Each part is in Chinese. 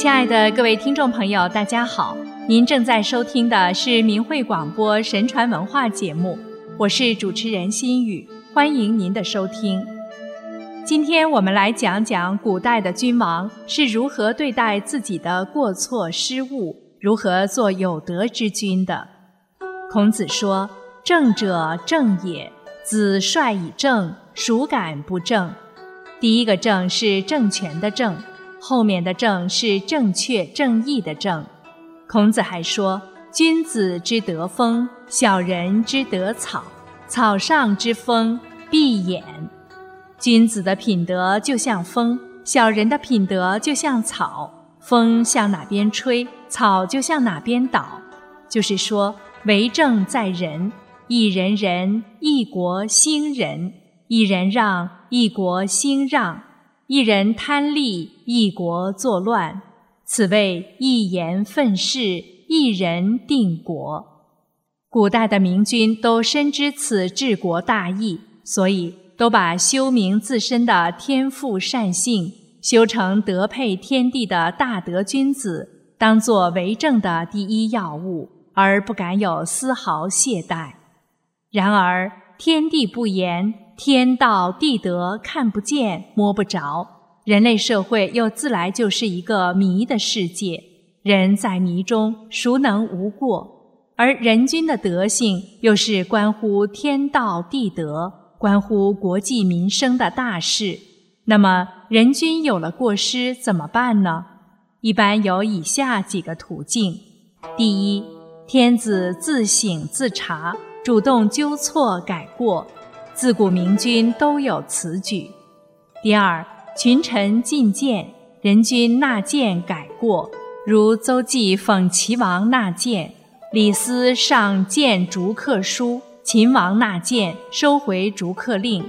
亲爱的各位听众朋友，大家好！您正在收听的是明慧广播神传文化节目，我是主持人心雨，欢迎您的收听。今天我们来讲讲古代的君王是如何对待自己的过错失误，如何做有德之君的。孔子说：“正者正也，子帅以正，孰敢不正？”第一个“正”是政权的“正”。后面的“正”是正确、正义的“正”。孔子还说：“君子之德风，小人之德草。草上之风，必偃。”君子的品德就像风，小人的品德就像草。风向哪边吹，草就向哪边倒。就是说，为政在人，一人仁，一国兴仁；一人让，一国兴让。一人贪利，一国作乱，此谓一言愤世，一人定国。古代的明君都深知此治国大义，所以都把修明自身的天赋善性，修成德配天地的大德君子，当作为政的第一要务，而不敢有丝毫懈怠。然而天地不言。天道地德看不见摸不着，人类社会又自来就是一个迷的世界。人在迷中，孰能无过？而人君的德性，又是关乎天道地德、关乎国计民生的大事。那么，人君有了过失怎么办呢？一般有以下几个途径：第一，天子自省自查，主动纠错改过。自古明君都有此举。第二，群臣进谏，人君纳谏改过，如邹忌讽齐王纳谏，李斯上谏逐客书，秦王纳谏收回逐客令。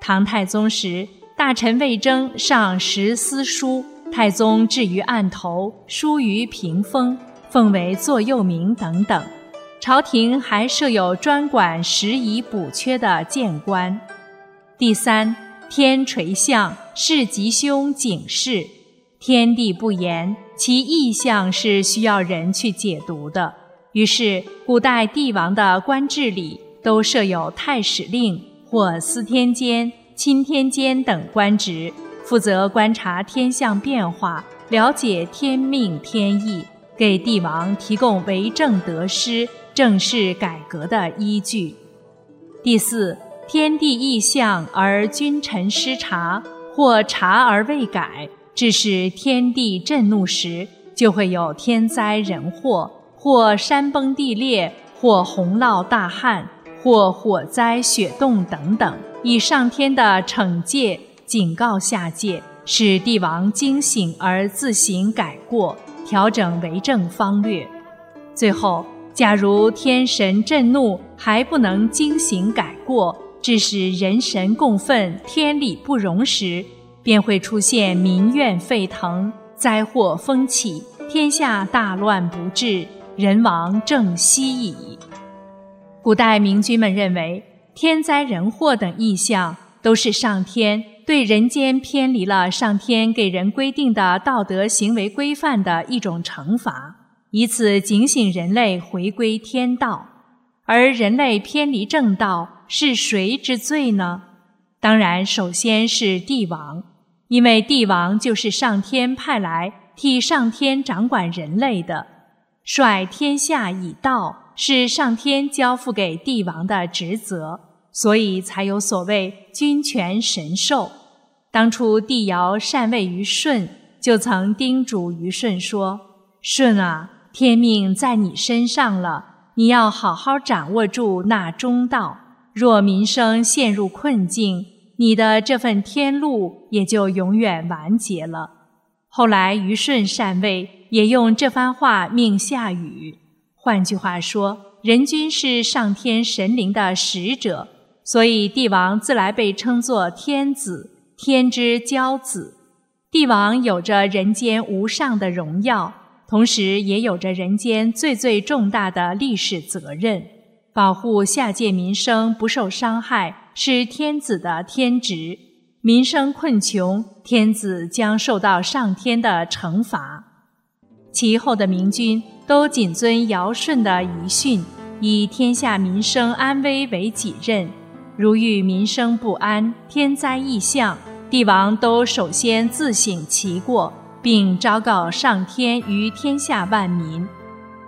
唐太宗时，大臣魏征上十思书，太宗置于案头，书于屏风，奉为座右铭等等。朝廷还设有专管时宜补缺的谏官。第三，天垂象，是吉凶警示。天地不言，其意象是需要人去解读的。于是，古代帝王的官制里都设有太史令或司天监、钦天监等官职，负责观察天象变化，了解天命天意，给帝王提供为政得失。正是改革的依据。第四，天地异象而君臣失察，或察而未改，致使天地震怒时，就会有天灾人祸，或山崩地裂，或洪涝大旱，或火灾雪冻等等，以上天的惩戒警告下界，使帝王惊醒而自行改过，调整为政方略。最后。假如天神震怒还不能惊醒改过，致使人神共愤、天理不容时，便会出现民怨沸腾、灾祸风起、天下大乱不治、人亡政息矣。古代明君们认为，天灾人祸等异象都是上天对人间偏离了上天给人规定的道德行为规范的一种惩罚。以此警醒人类回归天道，而人类偏离正道是谁之罪呢？当然，首先是帝王，因为帝王就是上天派来替上天掌管人类的，率天下以道是上天交付给帝王的职责，所以才有所谓君权神授。当初帝尧禅位于舜，就曾叮嘱于舜说：“舜啊。”天命在你身上了，你要好好掌握住那中道。若民生陷入困境，你的这份天路也就永远完结了。后来虞舜禅位，也用这番话命下雨。换句话说，人君是上天神灵的使者，所以帝王自来被称作天子，天之骄子。帝王有着人间无上的荣耀。同时，也有着人间最最重大的历史责任，保护下界民生不受伤害，是天子的天职。民生困穷，天子将受到上天的惩罚。其后的明君都谨遵尧舜的遗训，以天下民生安危为己任。如遇民生不安、天灾异象，帝王都首先自省其过，并昭告上天于天下万民。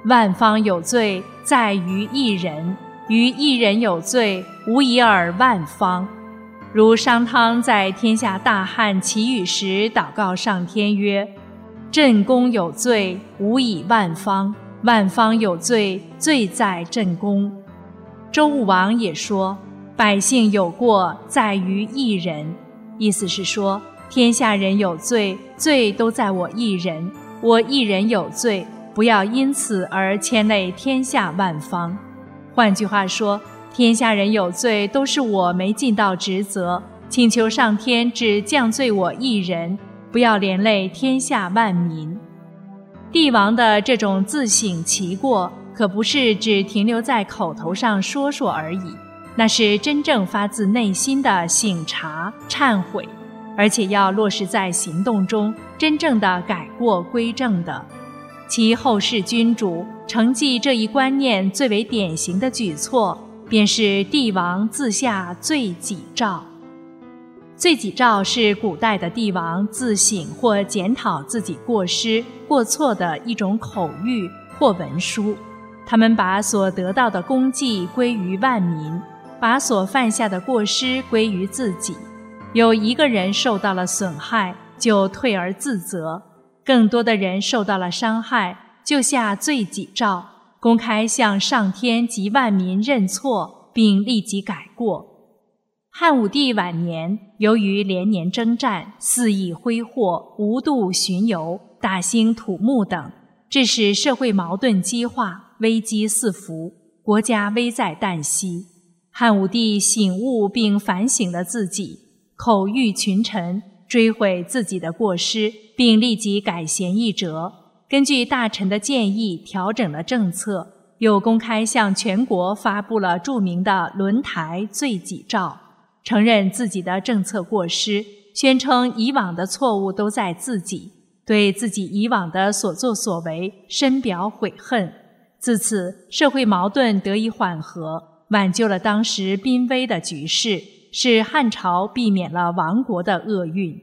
万方有罪，在于一人；于一人有罪，无以尔万方。如商汤在天下大旱祈雨时，祷告上天曰。朕公有罪，无以万方；万方有罪，罪在朕公。周武王也说：“百姓有过，在于一人。”意思是说，天下人有罪，罪都在我一人。我一人有罪，不要因此而牵累天下万方。换句话说，天下人有罪，都是我没尽到职责，请求上天只降罪我一人。不要连累天下万民。帝王的这种自省其过，可不是只停留在口头上说说而已，那是真正发自内心的省察、忏悔，而且要落实在行动中，真正的改过归正的。其后世君主承继这一观念最为典型的举措，便是帝王自下罪己诏。罪己诏是古代的帝王自省或检讨自己过失过错的一种口谕或文书。他们把所得到的功绩归于万民，把所犯下的过失归于自己。有一个人受到了损害，就退而自责；更多的人受到了伤害，就下罪己诏，公开向上天及万民认错，并立即改过。汉武帝晚年，由于连年征战、肆意挥霍、无度巡游、大兴土木等，致使社会矛盾激化、危机四伏，国家危在旦夕。汉武帝醒悟并反省了自己，口谕群臣，追悔自己的过失，并立即改弦易辙。根据大臣的建议，调整了政策，又公开向全国发布了著名的轮台罪己诏。承认自己的政策过失，宣称以往的错误都在自己，对自己以往的所作所为深表悔恨。自此，社会矛盾得以缓和，挽救了当时濒危的局势，使汉朝避免了亡国的厄运。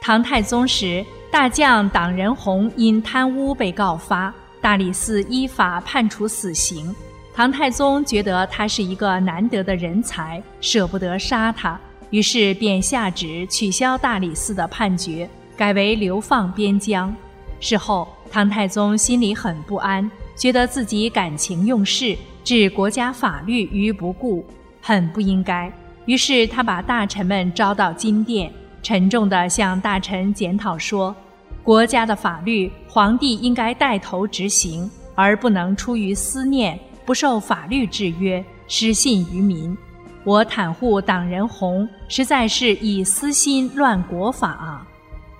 唐太宗时，大将党仁洪因贪污被告发，大理寺依法判处死刑。唐太宗觉得他是一个难得的人才，舍不得杀他，于是便下旨取消大理寺的判决，改为流放边疆。事后，唐太宗心里很不安，觉得自己感情用事，置国家法律于不顾，很不应该。于是他把大臣们招到金殿，沉重地向大臣检讨说：“国家的法律，皇帝应该带头执行，而不能出于思念。”不受法律制约，失信于民。我袒护党人洪，实在是以私心乱国法啊！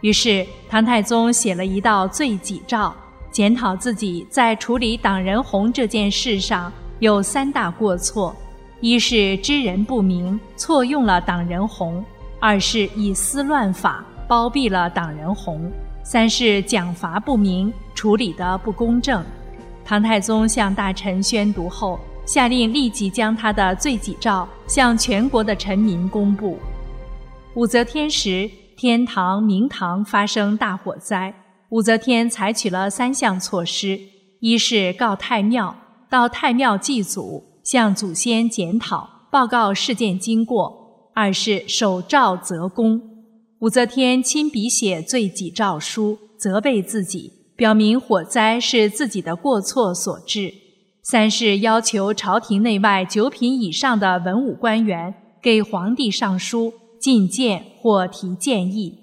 于是唐太宗写了一道罪己诏，检讨自己在处理党人洪这件事上有三大过错：一是知人不明，错用了党人红；二是以私乱法，包庇了党人红；三是奖罚不明，处理的不公正。唐太宗向大臣宣读后，下令立即将他的罪己诏向全国的臣民公布。武则天时，天堂、明堂发生大火灾，武则天采取了三项措施：一是告太庙，到太庙祭祖，向祖先检讨报告事件经过；二是守诏责公，武则天亲笔写罪己诏书，责备自己。表明火灾是自己的过错所致。三是要求朝廷内外九品以上的文武官员给皇帝上书进谏或提建议。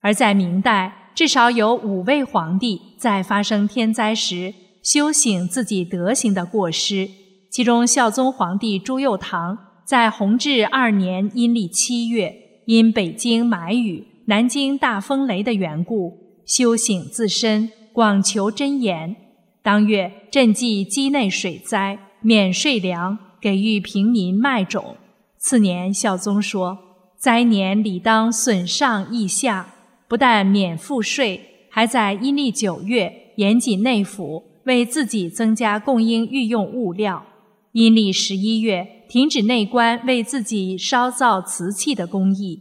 而在明代，至少有五位皇帝在发生天灾时修醒自己德行的过失。其中，孝宗皇帝朱佑樘在弘治二年阴历七月，因北京埋雨、南京大风雷的缘故。修醒自身，广求真言。当月赈济畿内水灾，免税粮，给予平民麦种。次年，孝宗说：“灾年理当损上益下，不但免赋税，还在阴历九月严禁内府，为自己增加供应御用物料；阴历十一月，停止内官为自己烧造瓷器的工艺；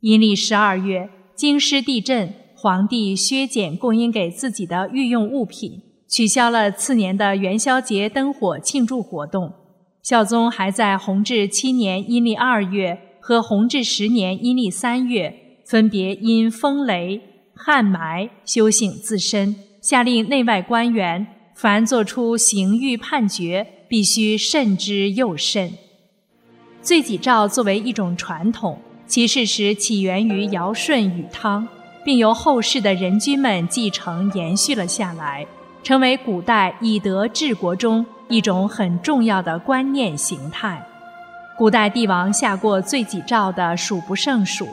阴历十二月，京师地震，皇帝削减供应给自己的御用物品，取消了次年的元宵节灯火庆祝活动。孝宗还在弘治七年阴历二月和弘治十年阴历三月，分别因风雷、旱霾修醒自身，下令内外官员凡作出刑狱判决，必须慎之又慎。罪己诏作为一种传统，其事实起源于尧舜禹汤，并由后世的人君们继承延续了下来，成为古代以德治国中。一种很重要的观念形态，古代帝王下过罪己诏的数不胜数，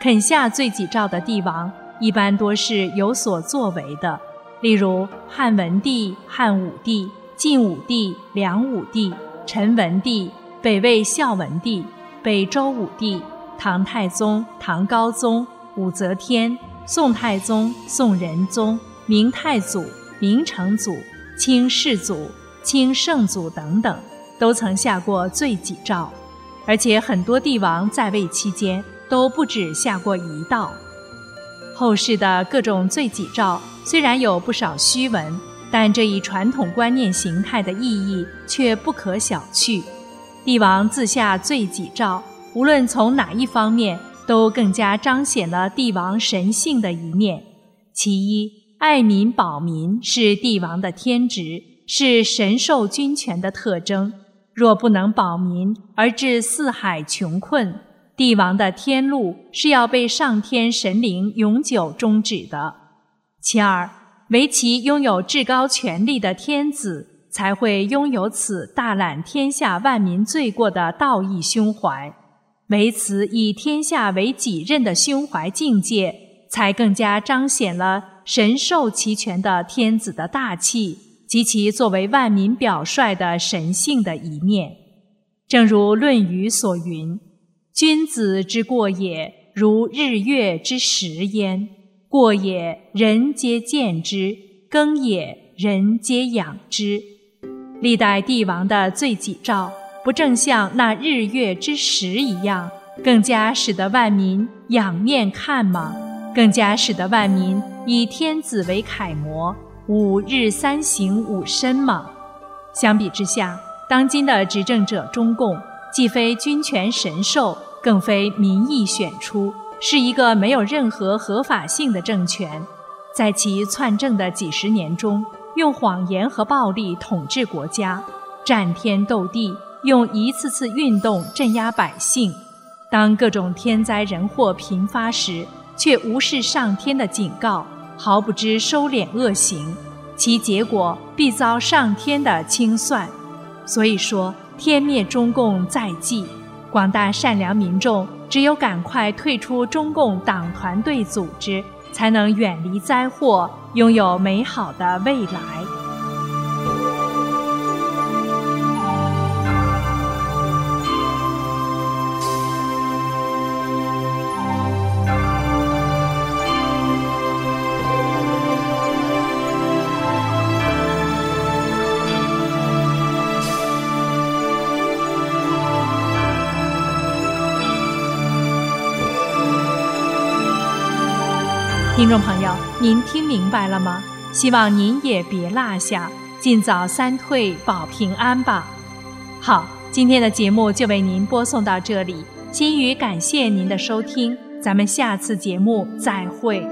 肯下罪己诏的帝王一般多是有所作为的，例如汉文帝、汉武帝、晋武帝、梁武帝、陈文帝、北魏孝文帝、北周武帝、唐太宗、唐高宗、武则天、宋太宗、宋仁宗、明太祖、明成祖、清世祖。清圣祖等等，都曾下过罪己诏，而且很多帝王在位期间都不止下过一道。后世的各种罪己诏虽然有不少虚文，但这一传统观念形态的意义却不可小觑。帝王自下罪己诏，无论从哪一方面，都更加彰显了帝王神性的一面。其一，爱民保民是帝王的天职。是神授君权的特征。若不能保民而致四海穷困，帝王的天路是要被上天神灵永久终止的。其二，唯其拥有至高权力的天子，才会拥有此大揽天下万民罪过的道义胸怀。唯此以天下为己任的胸怀境界，才更加彰显了神授其权的天子的大气。及其作为万民表率的神性的一面，正如《论语》所云：“君子之过也，如日月之食焉。过也，人皆见之；耕也，人皆养之。”历代帝王的罪己诏，不正像那日月之食一样，更加使得万民仰面看吗？更加使得万民以天子为楷模？五日三省吾身吗？相比之下，当今的执政者中共，既非君权神授，更非民意选出，是一个没有任何合法性的政权。在其篡政的几十年中，用谎言和暴力统治国家，战天斗地，用一次次运动镇压百姓。当各种天灾人祸频发时，却无视上天的警告。毫不知收敛恶行，其结果必遭上天的清算。所以说，天灭中共在即，广大善良民众只有赶快退出中共党团队组织，才能远离灾祸，拥有美好的未来。听众朋友，您听明白了吗？希望您也别落下，尽早三退保平安吧。好，今天的节目就为您播送到这里，心语感谢您的收听，咱们下次节目再会。